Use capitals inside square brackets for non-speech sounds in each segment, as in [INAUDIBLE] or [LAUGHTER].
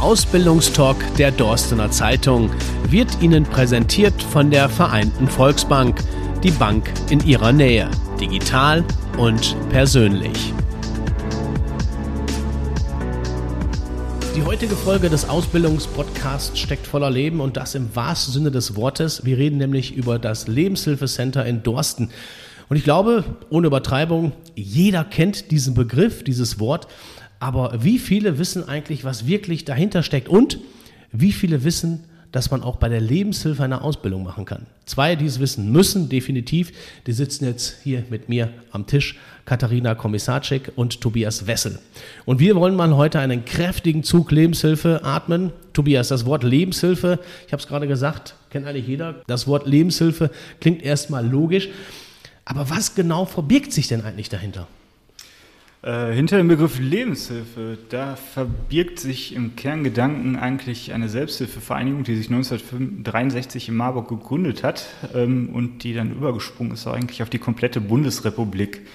Ausbildungstalk der Dorstener Zeitung wird Ihnen präsentiert von der Vereinten Volksbank, die Bank in Ihrer Nähe, digital und persönlich. Die heutige Folge des Ausbildungspodcasts steckt voller Leben und das im wahrsten Sinne des Wortes. Wir reden nämlich über das Lebenshilfecenter in Dorsten. Und ich glaube, ohne Übertreibung, jeder kennt diesen Begriff, dieses Wort. Aber wie viele wissen eigentlich, was wirklich dahinter steckt? Und wie viele wissen, dass man auch bei der Lebenshilfe eine Ausbildung machen kann? Zwei, die es wissen müssen, definitiv. Die sitzen jetzt hier mit mir am Tisch. Katharina Kommissarczyk und Tobias Wessel. Und wir wollen mal heute einen kräftigen Zug Lebenshilfe atmen. Tobias, das Wort Lebenshilfe, ich habe es gerade gesagt, kennt eigentlich jeder. Das Wort Lebenshilfe klingt erstmal logisch. Aber was genau verbirgt sich denn eigentlich dahinter? Äh, hinter dem Begriff Lebenshilfe, da verbirgt sich im Kerngedanken eigentlich eine Selbsthilfevereinigung, die sich 1963 in Marburg gegründet hat ähm, und die dann übergesprungen ist eigentlich auf die komplette Bundesrepublik.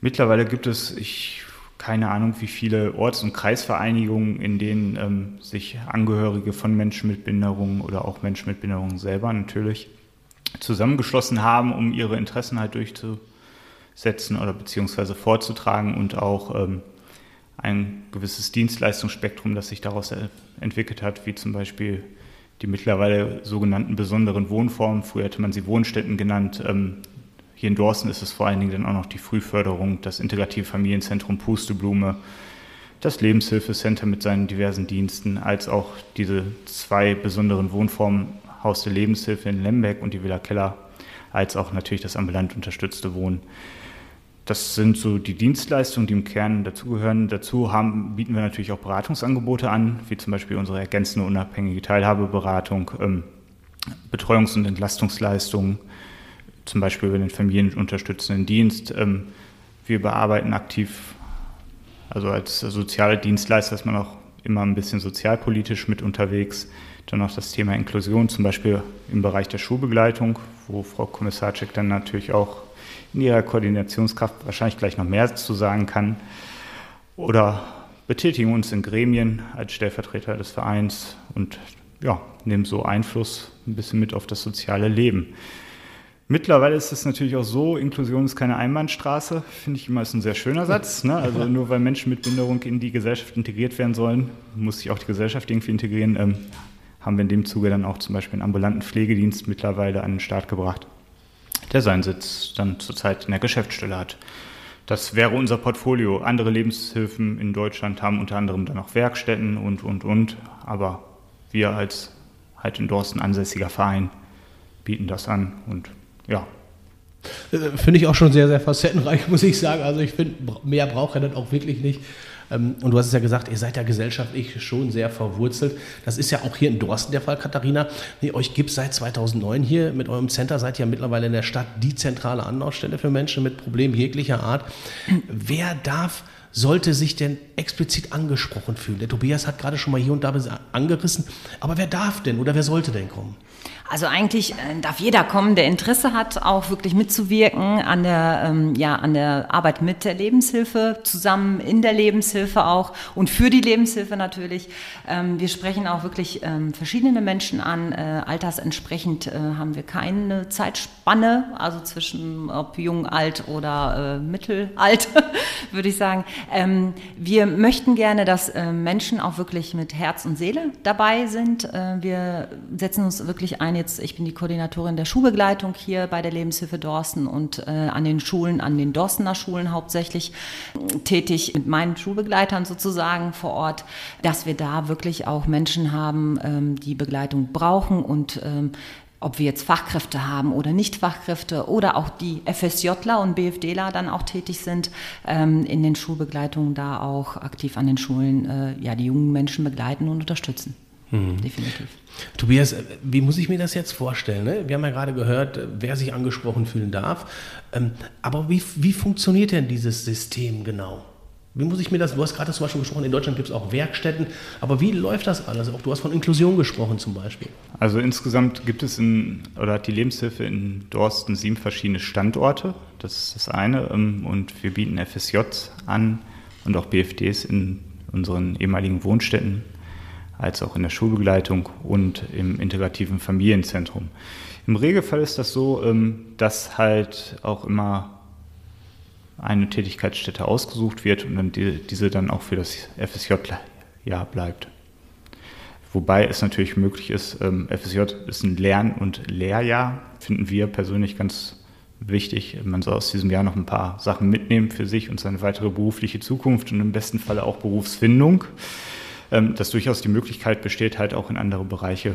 Mittlerweile gibt es, ich keine Ahnung, wie viele Orts- und Kreisvereinigungen, in denen ähm, sich Angehörige von Menschen mit Behinderungen oder auch Menschen mit Behinderungen selber natürlich zusammengeschlossen haben, um ihre Interessen halt durchzusetzen oder beziehungsweise vorzutragen und auch ähm, ein gewisses Dienstleistungsspektrum, das sich daraus entwickelt hat, wie zum Beispiel die mittlerweile sogenannten besonderen Wohnformen. Früher hätte man sie Wohnstätten genannt. Ähm, hier in Dorsten ist es vor allen Dingen dann auch noch die Frühförderung, das integrative Familienzentrum Pusteblume, das Lebenshilfecenter mit seinen diversen Diensten, als auch diese zwei besonderen Wohnformen Haus der Lebenshilfe in Lemberg und die Villa Keller, als auch natürlich das ambulant unterstützte Wohnen. Das sind so die Dienstleistungen, die im Kern dazugehören. Dazu haben, bieten wir natürlich auch Beratungsangebote an, wie zum Beispiel unsere ergänzende unabhängige Teilhabeberatung, ähm, Betreuungs- und Entlastungsleistungen, zum Beispiel über den familienunterstützenden Dienst. Ähm, wir bearbeiten aktiv, also als soziale Dienstleister ist man auch immer ein bisschen sozialpolitisch mit unterwegs. Dann noch das Thema Inklusion, zum Beispiel im Bereich der Schulbegleitung, wo Frau Kommissarczyk dann natürlich auch in ihrer Koordinationskraft wahrscheinlich gleich noch mehr zu sagen kann. Oder betätigen uns in Gremien als Stellvertreter des Vereins und ja, nehmen so Einfluss ein bisschen mit auf das soziale Leben. Mittlerweile ist es natürlich auch so, Inklusion ist keine Einbahnstraße, finde ich immer ist ein sehr schöner Satz. Ne? Also [LAUGHS] nur weil Menschen mit Behinderung in die Gesellschaft integriert werden sollen, muss sich auch die Gesellschaft irgendwie integrieren. Ähm, haben wir in dem Zuge dann auch zum Beispiel einen ambulanten Pflegedienst mittlerweile an den Start gebracht, der seinen Sitz dann zurzeit in der Geschäftsstelle hat. Das wäre unser Portfolio. Andere Lebenshilfen in Deutschland haben unter anderem dann auch Werkstätten und, und, und. Aber wir als halt in Dorsten ansässiger Verein bieten das an und ja. Äh, finde ich auch schon sehr, sehr facettenreich, [LAUGHS] muss ich sagen. Also ich finde, mehr braucht er dann auch wirklich nicht. Ähm, und du hast es ja gesagt, ihr seid ja gesellschaftlich schon sehr verwurzelt. Das ist ja auch hier in Dorsten der Fall, Katharina. Nee, euch gibt es seit 2009 hier mit eurem Center, seid ihr ja mittlerweile in der Stadt die zentrale Anlaufstelle für Menschen mit Problemen jeglicher Art. Wer darf sollte sich denn explizit angesprochen fühlen? Der Tobias hat gerade schon mal hier und da angerissen, aber wer darf denn oder wer sollte denn kommen? Also eigentlich äh, darf jeder kommen, der Interesse hat, auch wirklich mitzuwirken an der, ähm, ja, an der Arbeit mit der Lebenshilfe, zusammen in der Lebenshilfe auch und für die Lebenshilfe natürlich. Ähm, wir sprechen auch wirklich ähm, verschiedene Menschen an. Äh, altersentsprechend äh, haben wir keine Zeitspanne, also zwischen ob jung, alt oder äh, mittelalt, [LAUGHS] würde ich sagen. Ähm, wir möchten gerne, dass äh, Menschen auch wirklich mit Herz und Seele dabei sind. Äh, wir setzen uns wirklich ein jetzt, ich bin die Koordinatorin der Schulbegleitung hier bei der Lebenshilfe Dorsten und äh, an den Schulen, an den Dorstener Schulen hauptsächlich äh, tätig mit meinen Schulbegleitern sozusagen vor Ort, dass wir da wirklich auch Menschen haben, ähm, die Begleitung brauchen und ähm, ob wir jetzt Fachkräfte haben oder nicht Fachkräfte oder auch die FSJler und BFDler dann auch tätig sind, ähm, in den Schulbegleitungen da auch aktiv an den Schulen äh, ja, die jungen Menschen begleiten und unterstützen. Mhm. Definitiv. Tobias, wie muss ich mir das jetzt vorstellen? Ne? Wir haben ja gerade gehört, wer sich angesprochen fühlen darf. Ähm, aber wie, wie funktioniert denn dieses System genau? Wie muss ich mir das, du hast gerade zum Beispiel gesprochen, in Deutschland gibt es auch Werkstätten, aber wie läuft das alles? Auch du hast von Inklusion gesprochen zum Beispiel. Also insgesamt gibt es in, oder hat die Lebenshilfe in Dorsten sieben verschiedene Standorte, das ist das eine, ähm, und wir bieten FSJ an und auch BFDs in unseren ehemaligen Wohnstätten als auch in der Schulbegleitung und im integrativen Familienzentrum. Im Regelfall ist das so, ähm, dass halt auch immer eine Tätigkeitsstätte ausgesucht wird und dann die, diese dann auch für das FSJ-Jahr bleibt. Wobei es natürlich möglich ist, ähm, FSJ ist ein Lern- und Lehrjahr, finden wir persönlich ganz wichtig. Man soll aus diesem Jahr noch ein paar Sachen mitnehmen für sich und seine weitere berufliche Zukunft und im besten Falle auch Berufsfindung. Ähm, dass durchaus die Möglichkeit besteht, halt auch in andere Bereiche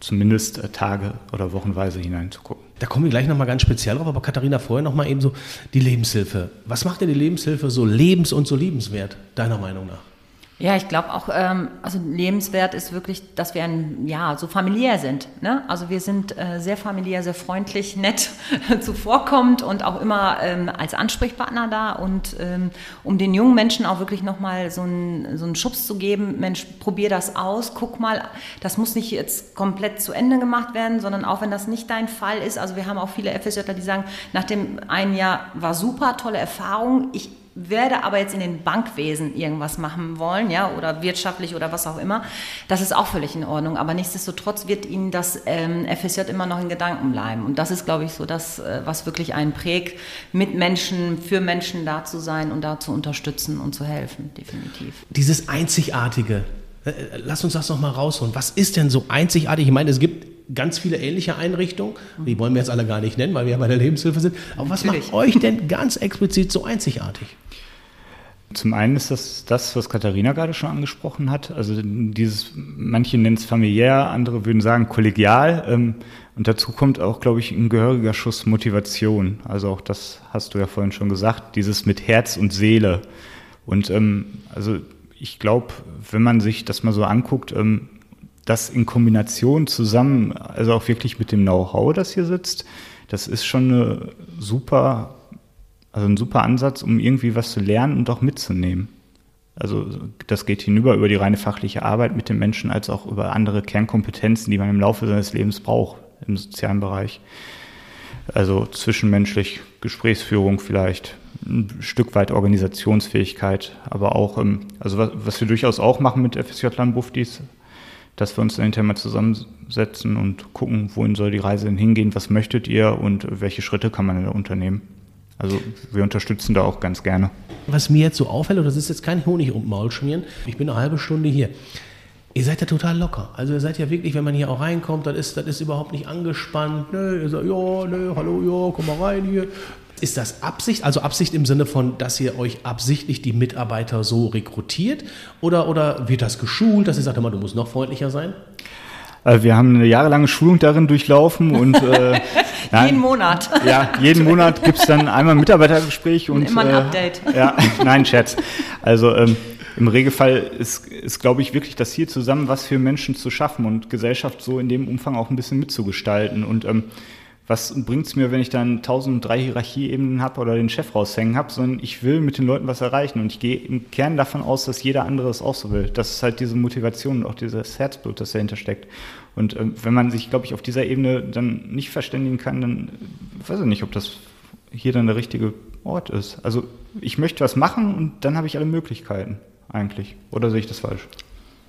zumindest äh, Tage oder Wochenweise hineinzugucken. Da kommen wir gleich nochmal ganz speziell drauf, aber Katharina, vorher nochmal eben so die Lebenshilfe. Was macht denn die Lebenshilfe so lebens- und so liebenswert, deiner Meinung nach? Ja, ich glaube auch, ähm, also lebenswert ist wirklich, dass wir ein, ja, so familiär sind. Ne? Also wir sind äh, sehr familiär, sehr freundlich, nett, [LAUGHS] zuvorkommend und auch immer ähm, als Ansprechpartner da und ähm, um den jungen Menschen auch wirklich nochmal so einen, so einen Schubs zu geben, Mensch, probier das aus, guck mal, das muss nicht jetzt komplett zu Ende gemacht werden, sondern auch wenn das nicht dein Fall ist, also wir haben auch viele FSJler, die sagen, nach dem einen Jahr war super, tolle Erfahrung, ich werde aber jetzt in den Bankwesen irgendwas machen wollen, ja, oder wirtschaftlich oder was auch immer, das ist auch völlig in Ordnung. Aber nichtsdestotrotz wird Ihnen das ähm, FSJ immer noch in Gedanken bleiben. Und das ist, glaube ich, so das, äh, was wirklich einen prägt, mit Menschen, für Menschen da zu sein und da zu unterstützen und zu helfen, definitiv. Dieses Einzigartige, äh, lass uns das nochmal rausholen. Was ist denn so einzigartig? Ich meine, es gibt ganz viele ähnliche Einrichtungen. Die wollen wir jetzt alle gar nicht nennen, weil wir ja bei der Lebenshilfe sind. Aber was Natürlich. macht euch denn ganz explizit so einzigartig? Zum einen ist das das, was Katharina gerade schon angesprochen hat. Also dieses, manche nennen es familiär, andere würden sagen kollegial. Ähm, und dazu kommt auch, glaube ich, ein gehöriger Schuss Motivation. Also auch das hast du ja vorhin schon gesagt, dieses mit Herz und Seele. Und ähm, also ich glaube, wenn man sich das mal so anguckt, ähm, das in Kombination zusammen, also auch wirklich mit dem Know-how, das hier sitzt, das ist schon eine super also ein super Ansatz, um irgendwie was zu lernen und auch mitzunehmen. Also das geht hinüber über die reine fachliche Arbeit mit den Menschen, als auch über andere Kernkompetenzen, die man im Laufe seines Lebens braucht im sozialen Bereich. Also zwischenmenschlich, Gesprächsführung vielleicht, ein Stück weit Organisationsfähigkeit, aber auch, also was, was wir durchaus auch machen mit FSJ-Lern Buftis, dass wir uns dann hinterher mal zusammensetzen und gucken, wohin soll die Reise denn hingehen, was möchtet ihr und welche Schritte kann man da unternehmen. Also wir unterstützen da auch ganz gerne. Was mir jetzt so auffällt, und das ist jetzt kein Honig um Maul schmieren, ich bin eine halbe Stunde hier. Ihr seid ja total locker. Also ihr seid ja wirklich, wenn man hier auch reinkommt, dann ist das ist überhaupt nicht angespannt. Nö, ihr sagt, ja, nö, hallo, ja, komm mal rein hier. Ist das Absicht? Also Absicht im Sinne von, dass ihr euch absichtlich die Mitarbeiter so rekrutiert? Oder, oder wird das geschult, dass ihr sagt, immer, du musst noch freundlicher sein? Also wir haben eine jahrelange Schulung darin durchlaufen und äh, [LAUGHS] nein, jeden Monat. Ja, jeden Monat gibt es dann einmal ein Mitarbeitergespräch und, und immer ein äh, Update. Ja, nein, Scherz. Also ähm, im Regelfall ist, ist glaube ich, wirklich das Ziel zusammen, was für Menschen zu schaffen und Gesellschaft so in dem Umfang auch ein bisschen mitzugestalten. Und ähm, was bringt es mir, wenn ich dann 1003 Hierarchieebenen habe oder den Chef raushängen habe, sondern ich will mit den Leuten was erreichen und ich gehe im Kern davon aus, dass jeder andere es auch so will. Das ist halt diese Motivation und auch dieses Herzblut, das dahinter steckt. Und ähm, wenn man sich, glaube ich, auf dieser Ebene dann nicht verständigen kann, dann weiß ich nicht, ob das hier dann der richtige Ort ist. Also ich möchte was machen und dann habe ich alle Möglichkeiten eigentlich. Oder sehe ich das falsch?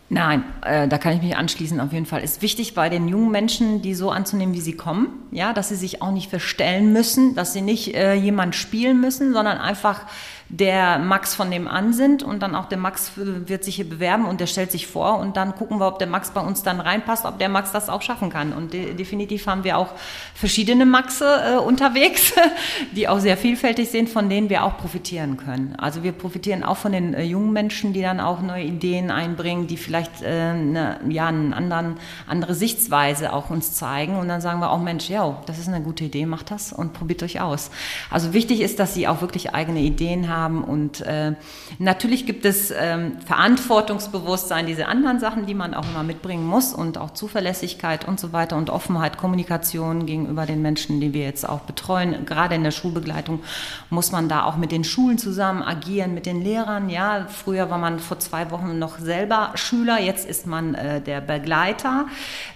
Nein, äh, da kann ich mich anschließen auf jeden Fall. Ist wichtig bei den jungen Menschen, die so anzunehmen, wie sie kommen, ja, dass sie sich auch nicht verstellen müssen, dass sie nicht äh, jemand spielen müssen, sondern einfach der Max von dem an sind und dann auch der Max wird sich hier bewerben und der stellt sich vor und dann gucken wir, ob der Max bei uns dann reinpasst, ob der Max das auch schaffen kann. Und de definitiv haben wir auch verschiedene Maxe äh, unterwegs, [LAUGHS] die auch sehr vielfältig sind, von denen wir auch profitieren können. Also wir profitieren auch von den äh, jungen Menschen, die dann auch neue Ideen einbringen, die vielleicht äh, eine, ja, eine anderen, andere Sichtweise auch uns zeigen und dann sagen wir auch, Mensch, ja, das ist eine gute Idee, macht das und probiert euch aus. Also wichtig ist, dass sie auch wirklich eigene Ideen haben haben. Und äh, natürlich gibt es ähm, Verantwortungsbewusstsein, diese anderen Sachen, die man auch immer mitbringen muss und auch Zuverlässigkeit und so weiter und Offenheit, Kommunikation gegenüber den Menschen, die wir jetzt auch betreuen. Gerade in der Schulbegleitung muss man da auch mit den Schulen zusammen agieren, mit den Lehrern. Ja, früher war man vor zwei Wochen noch selber Schüler, jetzt ist man äh, der Begleiter.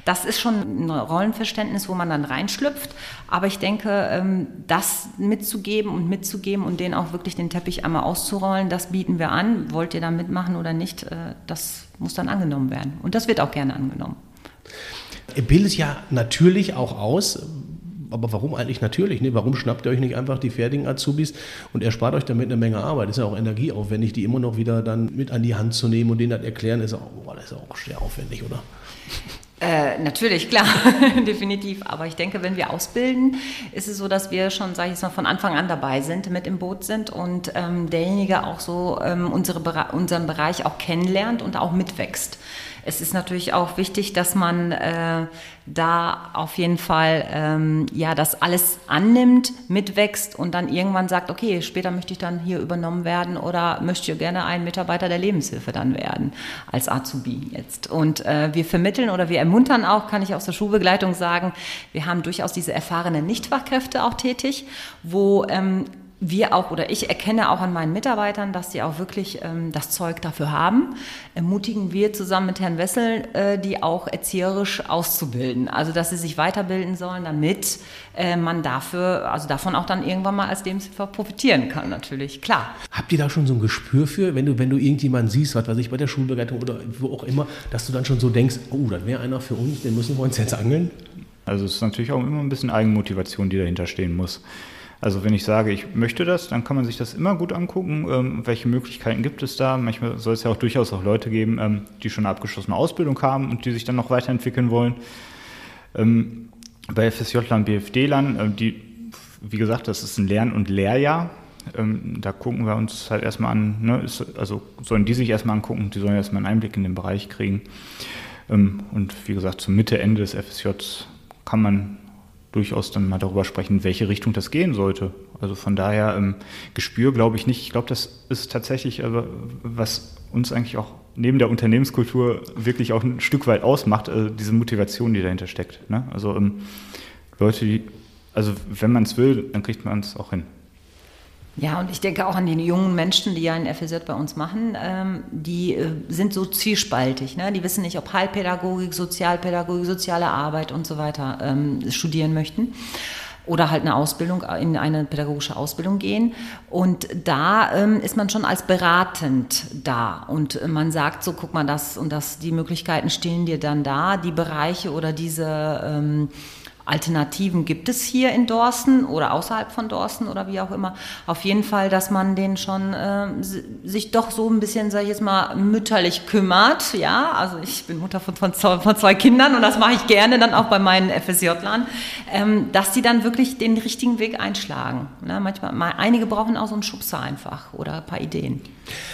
Das ist schon ein Rollenverständnis, wo man dann reinschlüpft. Aber ich denke, ähm, das mitzugeben und mitzugeben und denen auch wirklich den Teppich wirklich einmal auszurollen, das bieten wir an. Wollt ihr da mitmachen oder nicht? Äh, das muss dann angenommen werden. Und das wird auch gerne angenommen. Ihr bildet ja natürlich auch aus, aber warum eigentlich natürlich? Ne? Warum schnappt ihr euch nicht einfach die fertigen Azubis und erspart euch damit eine Menge Arbeit? Ist ja auch energieaufwendig, die immer noch wieder dann mit an die Hand zu nehmen und denen das erklären, ist auch, boah, das ist auch sehr aufwendig, oder? Äh, natürlich, klar, [LAUGHS] definitiv. Aber ich denke, wenn wir ausbilden, ist es so, dass wir schon, sage ich jetzt mal, von Anfang an dabei sind, mit im Boot sind und ähm, derjenige auch so ähm, unsere, unseren Bereich auch kennenlernt und auch mitwächst es ist natürlich auch wichtig, dass man äh, da auf jeden Fall ähm, ja das alles annimmt, mitwächst und dann irgendwann sagt, okay, später möchte ich dann hier übernommen werden oder möchte gerne ein Mitarbeiter der Lebenshilfe dann werden als Azubi jetzt. Und äh, wir vermitteln oder wir ermuntern auch, kann ich aus der Schulbegleitung sagen, wir haben durchaus diese erfahrenen Nichtfachkräfte auch tätig, wo ähm, wir auch oder ich erkenne auch an meinen Mitarbeitern, dass sie auch wirklich ähm, das Zeug dafür haben. Ermutigen wir zusammen mit Herrn Wessel, äh, die auch erzieherisch auszubilden. Also dass sie sich weiterbilden sollen, damit äh, man dafür, also davon auch dann irgendwann mal als Lebenshilfe profitieren kann, natürlich, klar. Habt ihr da schon so ein Gespür für, wenn du, wenn du irgendjemanden siehst, was weiß ich, bei der Schulbegleitung oder wo auch immer, dass du dann schon so denkst, oh, das wäre einer für uns, den müssen wir uns jetzt angeln? Also es ist natürlich auch immer ein bisschen Eigenmotivation, die dahinter stehen muss. Also wenn ich sage, ich möchte das, dann kann man sich das immer gut angucken, ähm, welche Möglichkeiten gibt es da. Manchmal soll es ja auch durchaus auch Leute geben, ähm, die schon eine abgeschlossene Ausbildung haben und die sich dann noch weiterentwickeln wollen. Ähm, bei FSJ-Lern, BFD-Lern, äh, die, wie gesagt, das ist ein Lern- und Lehrjahr. Ähm, da gucken wir uns halt erstmal an, ne, ist, also sollen die sich erstmal angucken, die sollen erstmal einen Einblick in den Bereich kriegen. Ähm, und wie gesagt, zur Mitte, Ende des FSJs kann man durchaus dann mal darüber sprechen, in welche Richtung das gehen sollte. Also von daher ähm, Gespür glaube ich nicht. Ich glaube, das ist tatsächlich, also, was uns eigentlich auch neben der Unternehmenskultur wirklich auch ein Stück weit ausmacht, also diese Motivation, die dahinter steckt. Ne? Also ähm, Leute, die, also wenn man es will, dann kriegt man es auch hin. Ja, und ich denke auch an die jungen Menschen, die ja ein FSJ bei uns machen, ähm, die äh, sind so zwiespaltig. Ne? Die wissen nicht, ob Heilpädagogik, Sozialpädagogik, soziale Arbeit und so weiter ähm, studieren möchten oder halt eine Ausbildung, in eine pädagogische Ausbildung gehen. Und da ähm, ist man schon als beratend da. Und man sagt so, guck mal, das und das, die Möglichkeiten stehen dir dann da, die Bereiche oder diese ähm, Alternativen gibt es hier in Dorsten oder außerhalb von Dorsten oder wie auch immer. Auf jeden Fall, dass man den schon äh, sich doch so ein bisschen, sag ich jetzt mal, mütterlich kümmert. Ja, also ich bin Mutter von, von, von zwei Kindern und das mache ich gerne dann auch bei meinen FSJ-Lern, ähm, dass die dann wirklich den richtigen Weg einschlagen. Ne? Manchmal, mal, einige brauchen auch so einen Schubser einfach oder ein paar Ideen.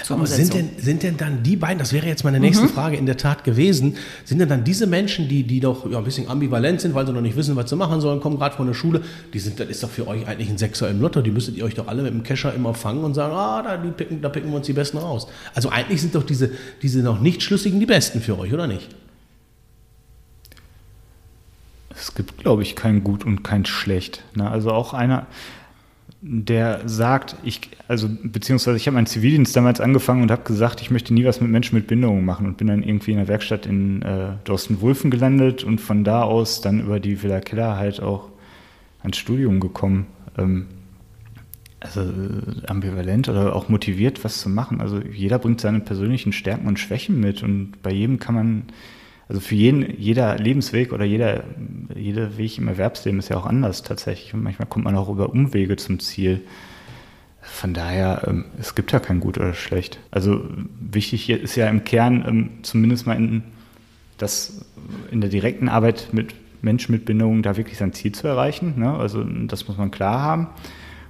Aber sind denn, sind denn dann die beiden, das wäre jetzt meine nächste mhm. Frage in der Tat gewesen, sind denn dann diese Menschen, die, die doch ja, ein bisschen ambivalent sind, weil sie noch nicht wissen, was sie machen sollen, kommen gerade von der Schule, die sind, das ist doch für euch eigentlich ein Sechser im Lotto, die müsstet ihr euch doch alle mit dem Kescher immer fangen und sagen, ah, da, picken, da picken wir uns die Besten raus. Also eigentlich sind doch diese, diese noch nicht Schlüssigen die Besten für euch, oder nicht? Es gibt, glaube ich, kein Gut und kein Schlecht. Ne? Also auch einer, der sagt, ich, also beziehungsweise ich habe meinen Zivildienst damals angefangen und habe gesagt, ich möchte nie was mit Menschen mit Behinderungen machen und bin dann irgendwie in der Werkstatt in äh, Dorsten-Wulfen gelandet und von da aus dann über die Villa Keller halt auch ans Studium gekommen. Ähm, also äh, ambivalent oder auch motiviert, was zu machen. Also jeder bringt seine persönlichen Stärken und Schwächen mit und bei jedem kann man also für jeden, jeder Lebensweg oder jeder, jeder Weg im Erwerbsleben ist ja auch anders tatsächlich. Und manchmal kommt man auch über Umwege zum Ziel. Von daher, ähm, es gibt ja kein Gut oder Schlecht. Also wichtig ist ja im Kern ähm, zumindest mal in, das, in der direkten Arbeit mit Menschen mit Bindungen da wirklich sein Ziel zu erreichen. Ne? Also das muss man klar haben.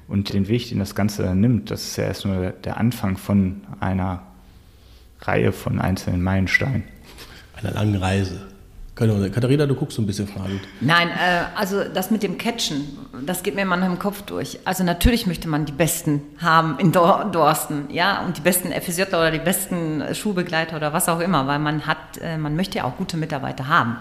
Und den Weg, den das Ganze nimmt, das ist ja erst nur der Anfang von einer Reihe von einzelnen Meilensteinen einer langen Reise. Katharina, du guckst so ein bisschen fragend. Nein, äh, also das mit dem Catchen, das geht mir manchmal im Kopf durch. Also natürlich möchte man die Besten haben in Dor Dorsten, ja, und die besten FSJ oder die besten Schulbegleiter oder was auch immer, weil man hat, äh, man möchte ja auch gute Mitarbeiter haben.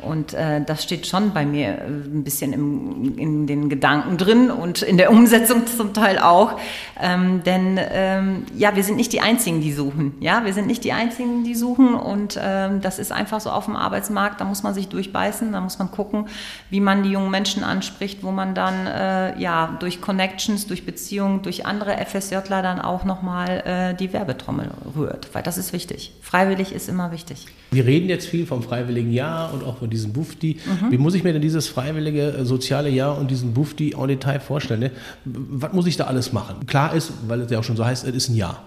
Und äh, das steht schon bei mir äh, ein bisschen im, in den Gedanken drin und in der [LAUGHS] Umsetzung zum Teil auch. Ähm, denn ähm, ja, wir sind nicht die Einzigen, die suchen. Ja, wir sind nicht die Einzigen, die suchen. Und ähm, das ist einfach so auf dem Arbeitsmarkt Markt, da muss man sich durchbeißen, da muss man gucken, wie man die jungen Menschen anspricht, wo man dann äh, ja durch Connections, durch Beziehungen, durch andere FSJler dann auch nochmal äh, die Werbetrommel rührt, weil das ist wichtig. Freiwillig ist immer wichtig. Wir reden jetzt viel vom freiwilligen Jahr und auch von diesem Bufti. Mhm. Wie muss ich mir denn dieses freiwillige äh, soziale Jahr und diesen Bufti en Detail vorstellen? Ne? Was muss ich da alles machen? Klar ist, weil es ja auch schon so heißt, es ist ein Jahr.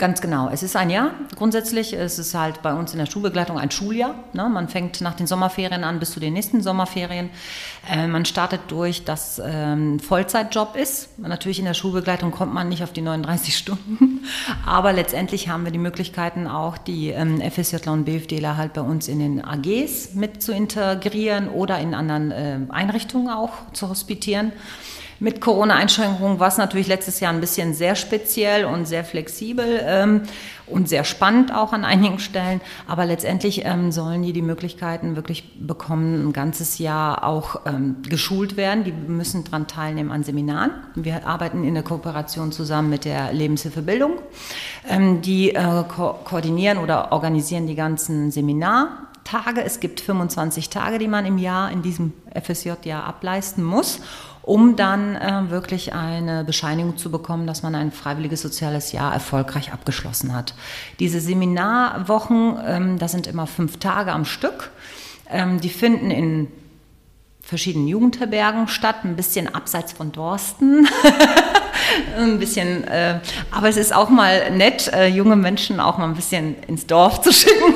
Ganz genau. Es ist ein Jahr. Grundsätzlich ist es halt bei uns in der Schulbegleitung ein Schuljahr. Ne? Man fängt nach den Sommerferien an bis zu den nächsten Sommerferien. Äh, man startet durch, dass ähm, Vollzeitjob ist. Natürlich in der Schulbegleitung kommt man nicht auf die 39 Stunden. [LAUGHS] Aber letztendlich haben wir die Möglichkeiten auch, die ähm, FSJler und BFDler halt bei uns in den AGs mit zu integrieren oder in anderen äh, Einrichtungen auch zu hospitieren. Mit Corona-Einschränkungen war es natürlich letztes Jahr ein bisschen sehr speziell und sehr flexibel ähm, und sehr spannend auch an einigen Stellen. Aber letztendlich ähm, sollen die die Möglichkeiten wirklich bekommen, ein ganzes Jahr auch ähm, geschult werden. Die müssen daran teilnehmen an Seminaren. Wir arbeiten in der Kooperation zusammen mit der Lebenshilfebildung. Ähm, die äh, ko koordinieren oder organisieren die ganzen Seminartage. Es gibt 25 Tage, die man im Jahr in diesem FSJ-Jahr ableisten muss um dann äh, wirklich eine Bescheinigung zu bekommen, dass man ein freiwilliges soziales Jahr erfolgreich abgeschlossen hat. Diese Seminarwochen, ähm, das sind immer fünf Tage am Stück, ähm, die finden in verschiedenen Jugendherbergen statt, ein bisschen abseits von Dorsten. [LAUGHS] ein bisschen, äh, aber es ist auch mal nett, äh, junge Menschen auch mal ein bisschen ins Dorf zu [LAUGHS] schicken,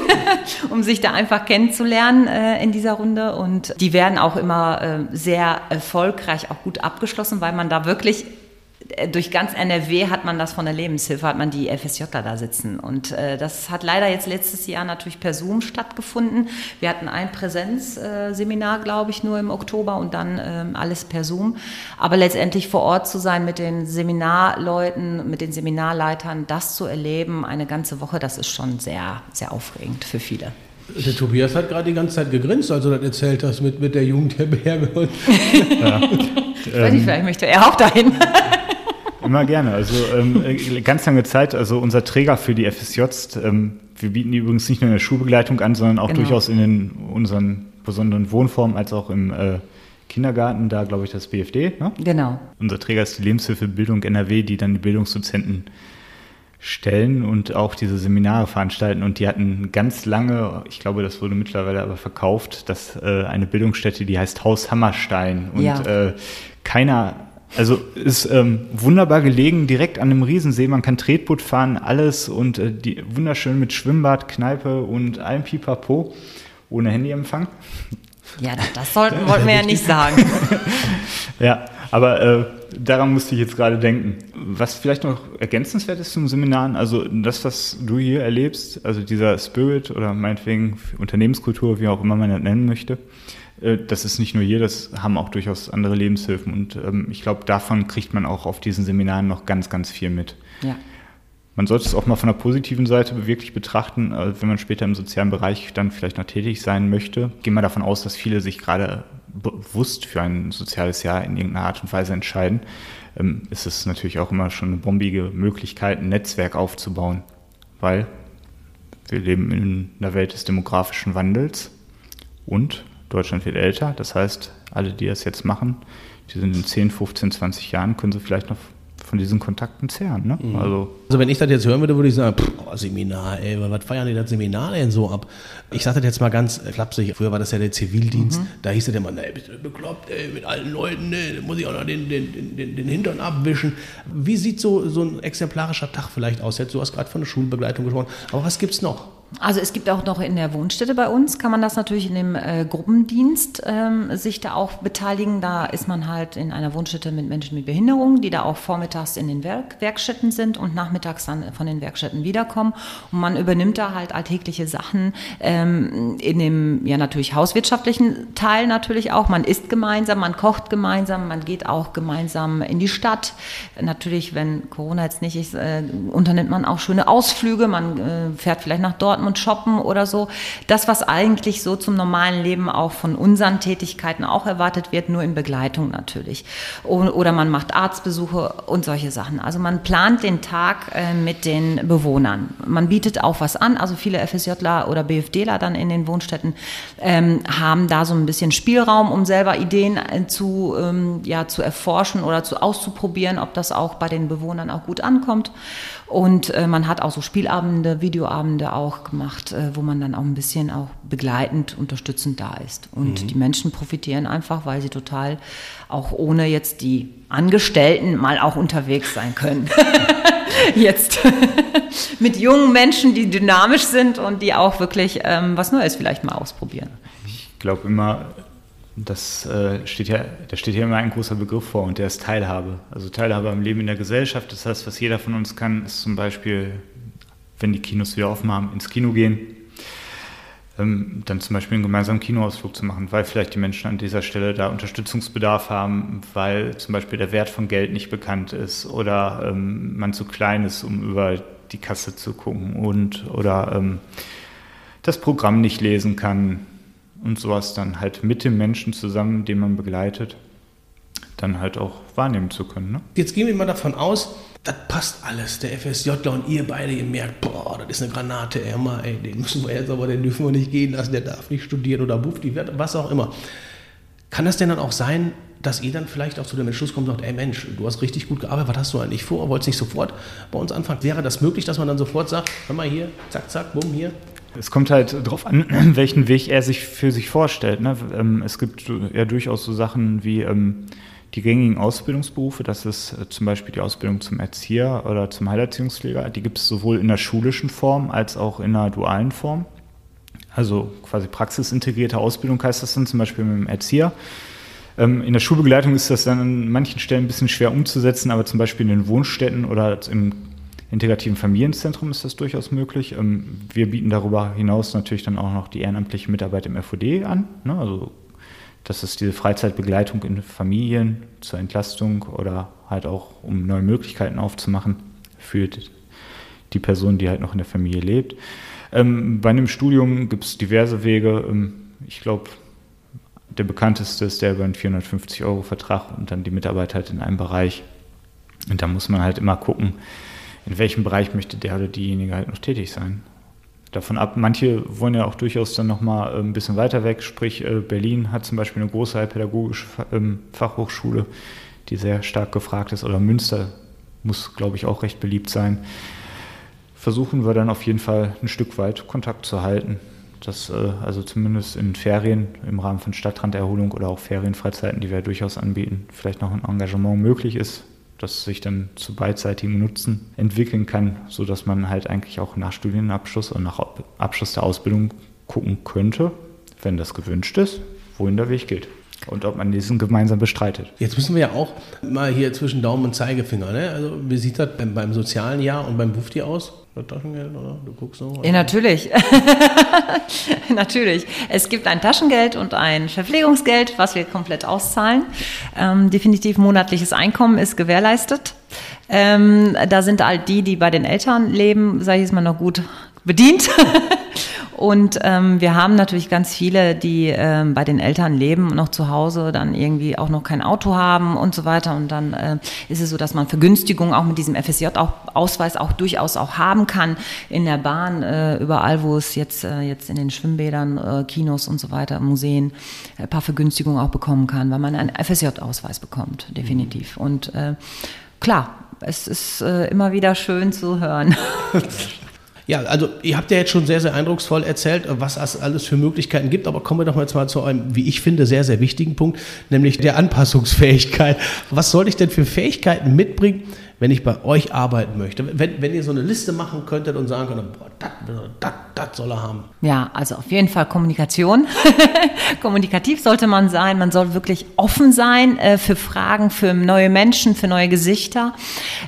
um sich da einfach kennenzulernen äh, in dieser Runde. Und die werden auch immer äh, sehr erfolgreich, auch gut abgeschlossen, weil man da wirklich durch ganz NRW hat man das von der Lebenshilfe, hat man die FSJler da sitzen. Und äh, das hat leider jetzt letztes Jahr natürlich per Zoom stattgefunden. Wir hatten ein Präsenzseminar, äh, glaube ich, nur im Oktober und dann ähm, alles per Zoom. Aber letztendlich vor Ort zu sein mit den Seminarleuten, mit den Seminarleitern, das zu erleben, eine ganze Woche, das ist schon sehr, sehr aufregend für viele. Der Tobias hat gerade die ganze Zeit gegrinst, als du das erzählt hast mit, mit der Jugendherberge. ja. [LAUGHS] Weiß ich, vielleicht möchte er auch dahin. [LAUGHS] Immer gerne. Also ähm, äh, ganz lange Zeit, also unser Träger für die FSJs, ähm, wir bieten die übrigens nicht nur in der Schulbegleitung an, sondern auch genau. durchaus in den, unseren besonderen Wohnformen als auch im äh, Kindergarten, da glaube ich das BFD. Ne? Genau. Unser Träger ist die Lebenshilfe Bildung NRW, die dann die Bildungsdozenten stellen und auch diese Seminare veranstalten. Und die hatten ganz lange, ich glaube, das wurde mittlerweile aber verkauft, dass äh, eine Bildungsstätte, die heißt Haus Hammerstein. Und ja. äh, keiner also ist ähm, wunderbar gelegen, direkt an einem Riesensee. Man kann Tretboot fahren, alles und äh, die, wunderschön mit Schwimmbad, Kneipe und allem Pipapo, ohne Handyempfang. Ja, das sollten, wollten wir ja nicht sagen. [LAUGHS] ja, aber äh, daran musste ich jetzt gerade denken. Was vielleicht noch ergänzenswert ist zum Seminaren, also das, was du hier erlebst, also dieser Spirit oder meinetwegen Unternehmenskultur, wie auch immer man das nennen möchte, das ist nicht nur hier, das haben auch durchaus andere Lebenshilfen. Und ähm, ich glaube, davon kriegt man auch auf diesen Seminaren noch ganz, ganz viel mit. Ja. Man sollte es auch mal von der positiven Seite wirklich betrachten, äh, wenn man später im sozialen Bereich dann vielleicht noch tätig sein möchte. Gehen wir davon aus, dass viele sich gerade bewusst für ein soziales Jahr in irgendeiner Art und Weise entscheiden. Ähm, ist es natürlich auch immer schon eine bombige Möglichkeit, ein Netzwerk aufzubauen, weil wir leben in einer Welt des demografischen Wandels und Deutschland wird älter. Das heißt, alle, die das jetzt machen, die sind in 10, 15, 20 Jahren, können sie vielleicht noch von diesen Kontakten zehren. Ne? Mhm. Also, also wenn ich das jetzt hören würde, würde ich sagen, pff, oh, Seminar, ey, was feiern die das Seminar denn so ab? Ich sage das jetzt mal ganz flapsig, früher war das ja der Zivildienst, mhm. da hieß es immer, ey, bist du bekloppt, ey, mit allen Leuten, ne, muss ich auch noch den, den, den, den Hintern abwischen. Wie sieht so, so ein exemplarischer Tag vielleicht aus? Jetzt, du hast gerade von der Schulbegleitung gesprochen, aber was gibt es noch? Also es gibt auch noch in der Wohnstätte bei uns, kann man das natürlich in dem äh, Gruppendienst ähm, sich da auch beteiligen. Da ist man halt in einer Wohnstätte mit Menschen mit Behinderung, die da auch vormittags in den Werk Werkstätten sind und nachmittags dann von den Werkstätten wiederkommen. Und man übernimmt da halt alltägliche Sachen ähm, in dem, ja natürlich hauswirtschaftlichen Teil natürlich auch. Man isst gemeinsam, man kocht gemeinsam, man geht auch gemeinsam in die Stadt. Natürlich, wenn Corona jetzt nicht ist, äh, unternimmt man auch schöne Ausflüge. Man äh, fährt vielleicht nach Dortmund einkaufen und shoppen oder so. Das, was eigentlich so zum normalen Leben auch von unseren Tätigkeiten auch erwartet wird, nur in Begleitung natürlich. Oder man macht Arztbesuche und solche Sachen. Also man plant den Tag äh, mit den Bewohnern. Man bietet auch was an. Also viele FSJler oder BFDler dann in den Wohnstätten ähm, haben da so ein bisschen Spielraum, um selber Ideen äh, zu, ähm, ja, zu erforschen oder zu auszuprobieren, ob das auch bei den Bewohnern auch gut ankommt. Und äh, man hat auch so Spielabende, Videoabende auch gemacht, äh, wo man dann auch ein bisschen auch begleitend, unterstützend da ist. Und mhm. die Menschen profitieren einfach, weil sie total auch ohne jetzt die Angestellten mal auch unterwegs sein können. [LAUGHS] jetzt [LAUGHS] mit jungen Menschen, die dynamisch sind und die auch wirklich ähm, was Neues vielleicht mal ausprobieren. Ich glaube immer, das äh, steht ja, da steht ja immer ein großer Begriff vor und der ist Teilhabe. Also Teilhabe am Leben in der Gesellschaft. Das heißt, was jeder von uns kann, ist zum Beispiel, wenn die Kinos wieder offen haben, ins Kino gehen. Ähm, dann zum Beispiel einen gemeinsamen Kinoausflug zu machen, weil vielleicht die Menschen an dieser Stelle da Unterstützungsbedarf haben, weil zum Beispiel der Wert von Geld nicht bekannt ist oder ähm, man zu klein ist, um über die Kasse zu gucken und oder ähm, das Programm nicht lesen kann und sowas dann halt mit dem Menschen zusammen, den man begleitet, dann halt auch wahrnehmen zu können. Ne? Jetzt gehen wir mal davon aus, das passt alles. Der FSJler und ihr beide, ihr merkt, boah, das ist eine Granate, Emma, ey, den müssen wir jetzt aber, den dürfen wir nicht gehen lassen, der darf nicht studieren oder Bufti, was auch immer. Kann das denn dann auch sein, dass ihr dann vielleicht auch zu dem Entschluss kommt und sagt, ey Mensch, du hast richtig gut gearbeitet, was hast du eigentlich vor, wolltest nicht sofort bei uns anfangen? Wäre das möglich, dass man dann sofort sagt, hör mal hier, zack, zack, bumm, hier, es kommt halt darauf an, [CLEARS THROAT] welchen Weg er sich für sich vorstellt. Ne? Ähm, es gibt ja durchaus so Sachen wie ähm, die gängigen Ausbildungsberufe, das ist äh, zum Beispiel die Ausbildung zum Erzieher oder zum Heilerziehungspfleger. Die gibt es sowohl in der schulischen Form als auch in der dualen Form. Also quasi praxisintegrierte Ausbildung heißt das dann zum Beispiel mit dem Erzieher. Ähm, in der Schulbegleitung ist das dann an manchen Stellen ein bisschen schwer umzusetzen, aber zum Beispiel in den Wohnstätten oder im integrativen Familienzentrum ist das durchaus möglich. Ähm, wir bieten darüber hinaus natürlich dann auch noch die ehrenamtliche Mitarbeit im FOD an. Ne? Also das ist diese Freizeitbegleitung in Familien zur Entlastung oder halt auch, um neue Möglichkeiten aufzumachen für die Person, die halt noch in der Familie lebt. Ähm, bei einem Studium gibt es diverse Wege. Ähm, ich glaube, der bekannteste ist der über einen 450-Euro-Vertrag und dann die Mitarbeit halt in einem Bereich. Und da muss man halt immer gucken, in welchem Bereich möchte der oder diejenige halt noch tätig sein. Davon ab, manche wollen ja auch durchaus dann nochmal äh, ein bisschen weiter weg, sprich äh, Berlin hat zum Beispiel eine große pädagogische ähm, Fachhochschule, die sehr stark gefragt ist, oder Münster muss, glaube ich, auch recht beliebt sein. Versuchen wir dann auf jeden Fall ein Stück weit Kontakt zu halten. dass äh, also zumindest in Ferien im Rahmen von Stadtranderholung oder auch Ferienfreizeiten, die wir durchaus anbieten, vielleicht noch ein Engagement möglich ist das sich dann zu beidseitigem Nutzen entwickeln kann, sodass man halt eigentlich auch nach Studienabschluss und nach Abschluss der Ausbildung gucken könnte, wenn das gewünscht ist, wohin der Weg geht und ob man diesen gemeinsam bestreitet. Jetzt müssen wir ja auch mal hier zwischen Daumen und Zeigefinger, ne? Also wie sieht das beim, beim sozialen Jahr und beim Bufti aus? Taschengeld oder du guckst so? Ja, natürlich. [LAUGHS] natürlich. Es gibt ein Taschengeld und ein Verpflegungsgeld, was wir komplett auszahlen. Ähm, definitiv monatliches Einkommen ist gewährleistet. Ähm, da sind all die, die bei den Eltern leben, sage ich jetzt mal noch gut bedient. [LAUGHS] Und ähm, wir haben natürlich ganz viele, die ähm, bei den Eltern leben und noch zu Hause dann irgendwie auch noch kein Auto haben und so weiter. Und dann äh, ist es so, dass man Vergünstigungen auch mit diesem FSJ-Ausweis auch, auch durchaus auch haben kann in der Bahn, äh, überall, wo es jetzt, äh, jetzt in den Schwimmbädern, äh, Kinos und so weiter, Museen, ein paar Vergünstigungen auch bekommen kann, weil man einen FSJ-Ausweis bekommt, definitiv. Mhm. Und äh, klar, es ist äh, immer wieder schön zu hören. [LAUGHS] Ja, also ihr habt ja jetzt schon sehr, sehr eindrucksvoll erzählt, was es alles für Möglichkeiten gibt, aber kommen wir doch mal jetzt mal zu einem, wie ich finde, sehr, sehr wichtigen Punkt, nämlich der Anpassungsfähigkeit. Was soll ich denn für Fähigkeiten mitbringen, wenn ich bei euch arbeiten möchte? Wenn, wenn ihr so eine Liste machen könntet und sagen könntet, boah, das soll er haben. Ja, also auf jeden Fall Kommunikation. [LAUGHS] Kommunikativ sollte man sein. Man soll wirklich offen sein äh, für Fragen, für neue Menschen, für neue Gesichter,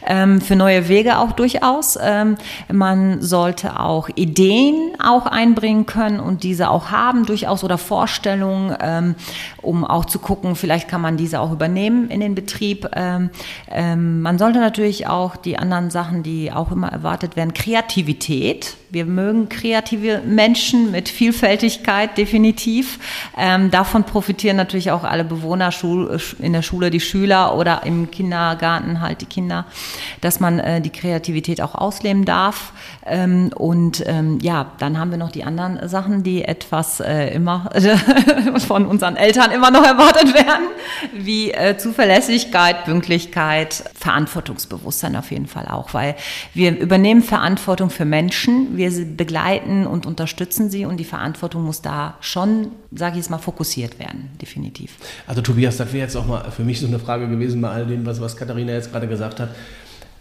ähm, für neue Wege auch durchaus. Ähm, man sollte auch Ideen auch einbringen können und diese auch haben durchaus oder Vorstellungen, ähm, um auch zu gucken, vielleicht kann man diese auch übernehmen in den Betrieb. Ähm, ähm, man sollte natürlich auch die anderen Sachen, die auch immer erwartet werden, Kreativität Wir mögen kreative Menschen mit Vielfältigkeit, definitiv. Ähm, davon profitieren natürlich auch alle Bewohner in der Schule, die Schüler oder im Kindergarten halt die Kinder, dass man äh, die Kreativität auch ausleben darf. Ähm, und ähm, ja, dann haben wir noch die anderen Sachen, die etwas äh, immer [LAUGHS] von unseren Eltern immer noch erwartet werden, wie äh, Zuverlässigkeit, Pünktlichkeit, Verantwortungsbewusstsein auf jeden Fall auch, weil wir übernehmen Verantwortung für Menschen, wir begleiten und unterstützen sie und die Verantwortung muss da schon, sage ich jetzt mal, fokussiert werden, definitiv. Also Tobias, das wäre jetzt auch mal für mich so eine Frage gewesen bei all dem, was, was Katharina jetzt gerade gesagt hat.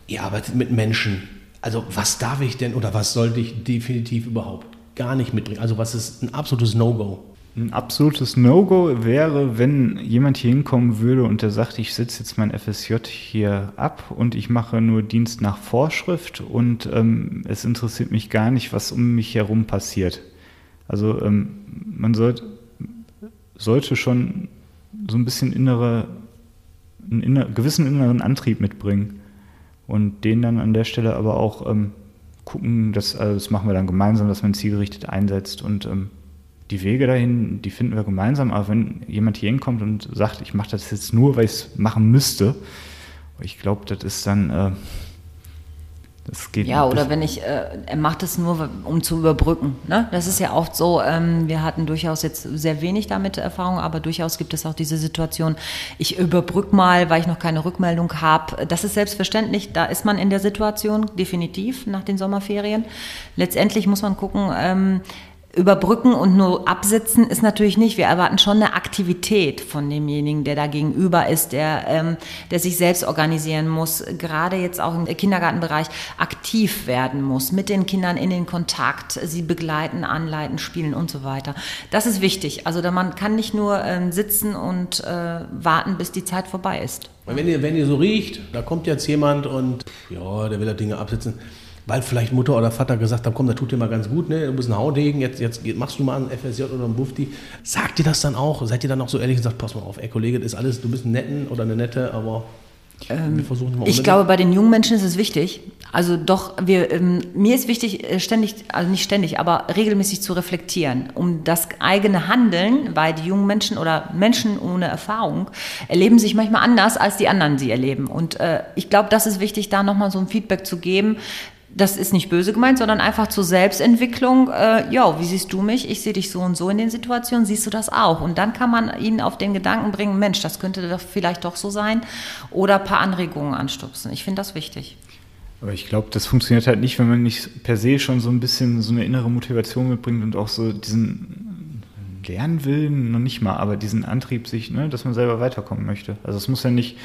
Ihr arbeitet mit Menschen also was darf ich denn oder was sollte ich definitiv überhaupt gar nicht mitbringen? Also was ist ein absolutes No-Go? Ein absolutes No-Go wäre, wenn jemand hier hinkommen würde und der sagt, ich sitze jetzt mein FSJ hier ab und ich mache nur Dienst nach Vorschrift und ähm, es interessiert mich gar nicht, was um mich herum passiert. Also ähm, man sollt, sollte schon so ein bisschen innere, einen inner, gewissen inneren Antrieb mitbringen und den dann an der Stelle aber auch ähm, gucken, dass, also das machen wir dann gemeinsam, dass man zielgerichtet einsetzt und ähm, die Wege dahin, die finden wir gemeinsam, aber wenn jemand hier hinkommt und sagt, ich mache das jetzt nur, weil ich es machen müsste, ich glaube, das ist dann äh, das geht ja, oder wenn ich, äh, er macht es nur, um zu überbrücken. Ne? Das ist ja oft so, ähm, wir hatten durchaus jetzt sehr wenig damit Erfahrung, aber durchaus gibt es auch diese Situation, ich überbrücke mal, weil ich noch keine Rückmeldung habe. Das ist selbstverständlich, da ist man in der Situation, definitiv nach den Sommerferien. Letztendlich muss man gucken, ähm, überbrücken und nur absitzen ist natürlich nicht. Wir erwarten schon eine Aktivität von demjenigen, der da gegenüber ist, der, ähm, der sich selbst organisieren muss, gerade jetzt auch im Kindergartenbereich aktiv werden muss, mit den Kindern in den Kontakt, sie begleiten, anleiten, spielen und so weiter. Das ist wichtig. Also man kann nicht nur ähm, sitzen und äh, warten, bis die Zeit vorbei ist. Wenn ihr, wenn ihr so riecht, da kommt jetzt jemand und ja, der will da Dinge absitzen weil vielleicht Mutter oder Vater gesagt haben, komm, das tut dir mal ganz gut, ne? du bist ein Haudegen, jetzt, jetzt machst du mal einen FSJ oder einen Bufti. Sagt ihr das dann auch? Seid ihr dann auch so ehrlich und sagt, pass mal auf, ey Kollege, das ist alles, du bist ein Netten oder eine Nette, aber ähm, wir versuchen mal Ich glaube, bei den jungen Menschen ist es wichtig. Also doch, wir, ähm, mir ist wichtig, äh, ständig, also nicht ständig, aber regelmäßig zu reflektieren, um das eigene Handeln, weil die jungen Menschen oder Menschen ohne Erfahrung erleben sich manchmal anders, als die anderen sie erleben. Und äh, ich glaube, das ist wichtig, da nochmal so ein Feedback zu geben, das ist nicht böse gemeint, sondern einfach zur Selbstentwicklung. Äh, ja, wie siehst du mich? Ich sehe dich so und so in den Situationen. Siehst du das auch? Und dann kann man ihn auf den Gedanken bringen, Mensch, das könnte doch vielleicht doch so sein. Oder ein paar Anregungen anstupsen. Ich finde das wichtig. Aber ich glaube, das funktioniert halt nicht, wenn man nicht per se schon so ein bisschen so eine innere Motivation mitbringt und auch so diesen Lernwillen, noch nicht mal, aber diesen Antrieb, sich, ne, dass man selber weiterkommen möchte. Also es muss ja nicht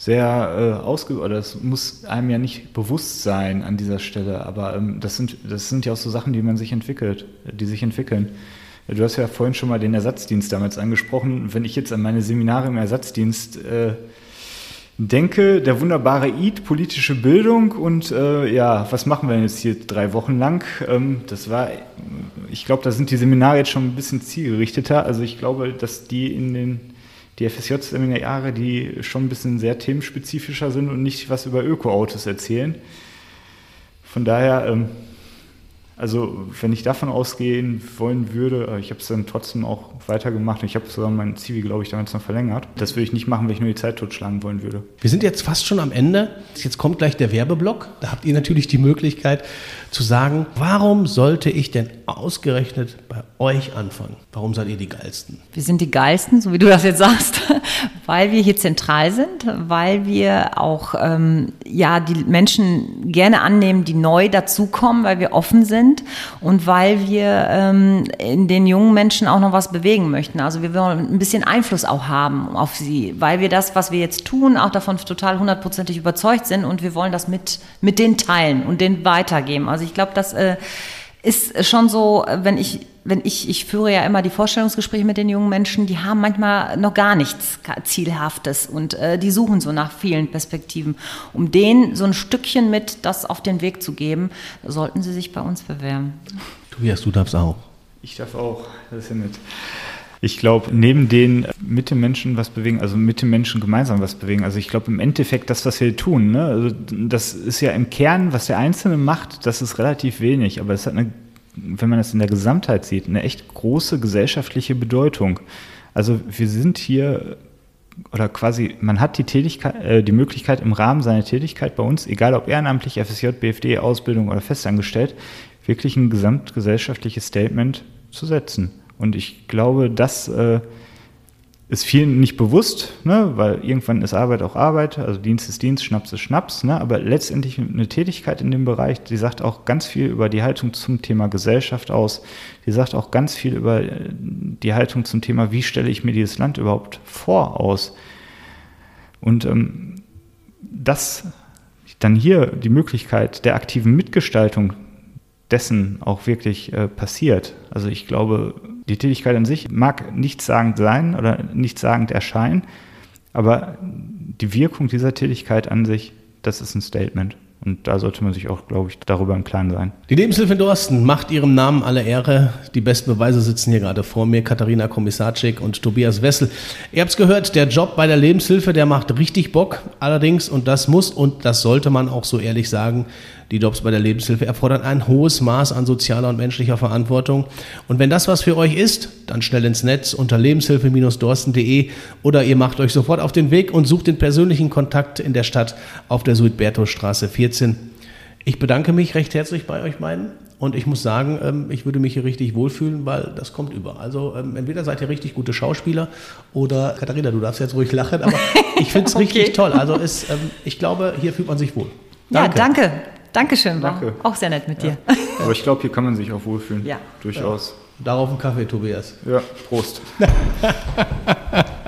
sehr äh, ausge oder es muss einem ja nicht bewusst sein an dieser Stelle, aber ähm, das sind das sind ja auch so Sachen, die man sich entwickelt, die sich entwickeln. Du hast ja vorhin schon mal den Ersatzdienst damals angesprochen. Wenn ich jetzt an meine Seminare im Ersatzdienst äh, denke, der wunderbare Eid, politische Bildung und äh, ja, was machen wir jetzt hier drei Wochen lang? Ähm, das war, ich glaube, da sind die Seminare jetzt schon ein bisschen zielgerichteter. Also ich glaube, dass die in den die FSJ-Seminare, die schon ein bisschen sehr themenspezifischer sind und nicht was über Ökoautos erzählen. Von daher, ähm, also wenn ich davon ausgehen wollen würde, äh, ich habe es dann trotzdem auch weitergemacht. Ich habe sogar mein Zivi, glaube ich, damals noch verlängert. Das würde ich nicht machen, wenn ich nur die Zeit totschlagen wollen würde. Wir sind jetzt fast schon am Ende. Jetzt kommt gleich der Werbeblock. Da habt ihr natürlich die Möglichkeit zu sagen, warum sollte ich denn ausgerechnet bei euch anfangen? Warum seid ihr die Geilsten? Wir sind die Geilsten, so wie du das jetzt sagst, [LAUGHS] weil wir hier zentral sind, weil wir auch ähm, ja, die Menschen gerne annehmen, die neu dazukommen, weil wir offen sind und weil wir ähm, in den jungen Menschen auch noch was bewegen möchten. Also wir wollen ein bisschen Einfluss auch haben auf sie, weil wir das, was wir jetzt tun, auch davon total hundertprozentig überzeugt sind und wir wollen das mit, mit denen teilen und denen weitergeben. Also ich glaube, das äh, ist schon so, wenn ich, wenn ich, ich führe ja immer die Vorstellungsgespräche mit den jungen Menschen, die haben manchmal noch gar nichts Zielhaftes und äh, die suchen so nach vielen Perspektiven. Um denen so ein Stückchen mit das auf den Weg zu geben, sollten sie sich bei uns bewerben. Tobias, du darfst auch. Ich darf auch, das ist ja nett. Ich glaube, neben den mit den Menschen was bewegen, also mit den Menschen gemeinsam was bewegen. Also ich glaube im Endeffekt das, was wir tun, ne? also das ist ja im Kern, was der Einzelne macht, das ist relativ wenig, aber es hat eine, wenn man das in der Gesamtheit sieht, eine echt große gesellschaftliche Bedeutung. Also wir sind hier oder quasi, man hat die Tätigkeit, äh, die Möglichkeit im Rahmen seiner Tätigkeit bei uns, egal ob ehrenamtlich, FSJ, BFD, Ausbildung oder festangestellt, wirklich ein gesamtgesellschaftliches Statement zu setzen. Und ich glaube, das äh, ist vielen nicht bewusst, ne? weil irgendwann ist Arbeit auch Arbeit, also Dienst ist Dienst, Schnaps ist Schnaps, ne? aber letztendlich eine Tätigkeit in dem Bereich, die sagt auch ganz viel über die Haltung zum Thema Gesellschaft aus, die sagt auch ganz viel über äh, die Haltung zum Thema, wie stelle ich mir dieses Land überhaupt vor aus. Und ähm, das dann hier die Möglichkeit der aktiven Mitgestaltung dessen auch wirklich äh, passiert. Also ich glaube, die Tätigkeit an sich mag nichtssagend sein oder nichtssagend erscheinen, aber die Wirkung dieser Tätigkeit an sich, das ist ein Statement. Und da sollte man sich auch, glaube ich, darüber im Klaren sein. Die Lebenshilfe in Dorsten macht ihrem Namen alle Ehre. Die besten Beweise sitzen hier gerade vor mir. Katharina Kommissarczyk und Tobias Wessel. Ihr habt es gehört, der Job bei der Lebenshilfe, der macht richtig Bock. Allerdings, und das muss und das sollte man auch so ehrlich sagen, die Jobs bei der Lebenshilfe erfordern ein hohes Maß an sozialer und menschlicher Verantwortung. Und wenn das was für euch ist, dann schnell ins Netz unter lebenshilfe-dorsten.de oder ihr macht euch sofort auf den Weg und sucht den persönlichen Kontakt in der Stadt auf der Suidberto-Straße 14. Ich bedanke mich recht herzlich bei euch beiden. Und ich muss sagen, ähm, ich würde mich hier richtig wohlfühlen, weil das kommt über. Also ähm, entweder seid ihr richtig gute Schauspieler oder Katharina, du darfst jetzt ruhig lachen, aber [LAUGHS] ich finde es okay. richtig toll. Also es, ähm, ich glaube, hier fühlt man sich wohl. Danke. Ja, danke. Dankeschön, war Danke. auch sehr nett mit ja. dir. Aber ich glaube, hier kann man sich auch wohlfühlen. Ja. Durchaus. Ja. Darauf ein Kaffee, Tobias. Ja, Prost. [LAUGHS]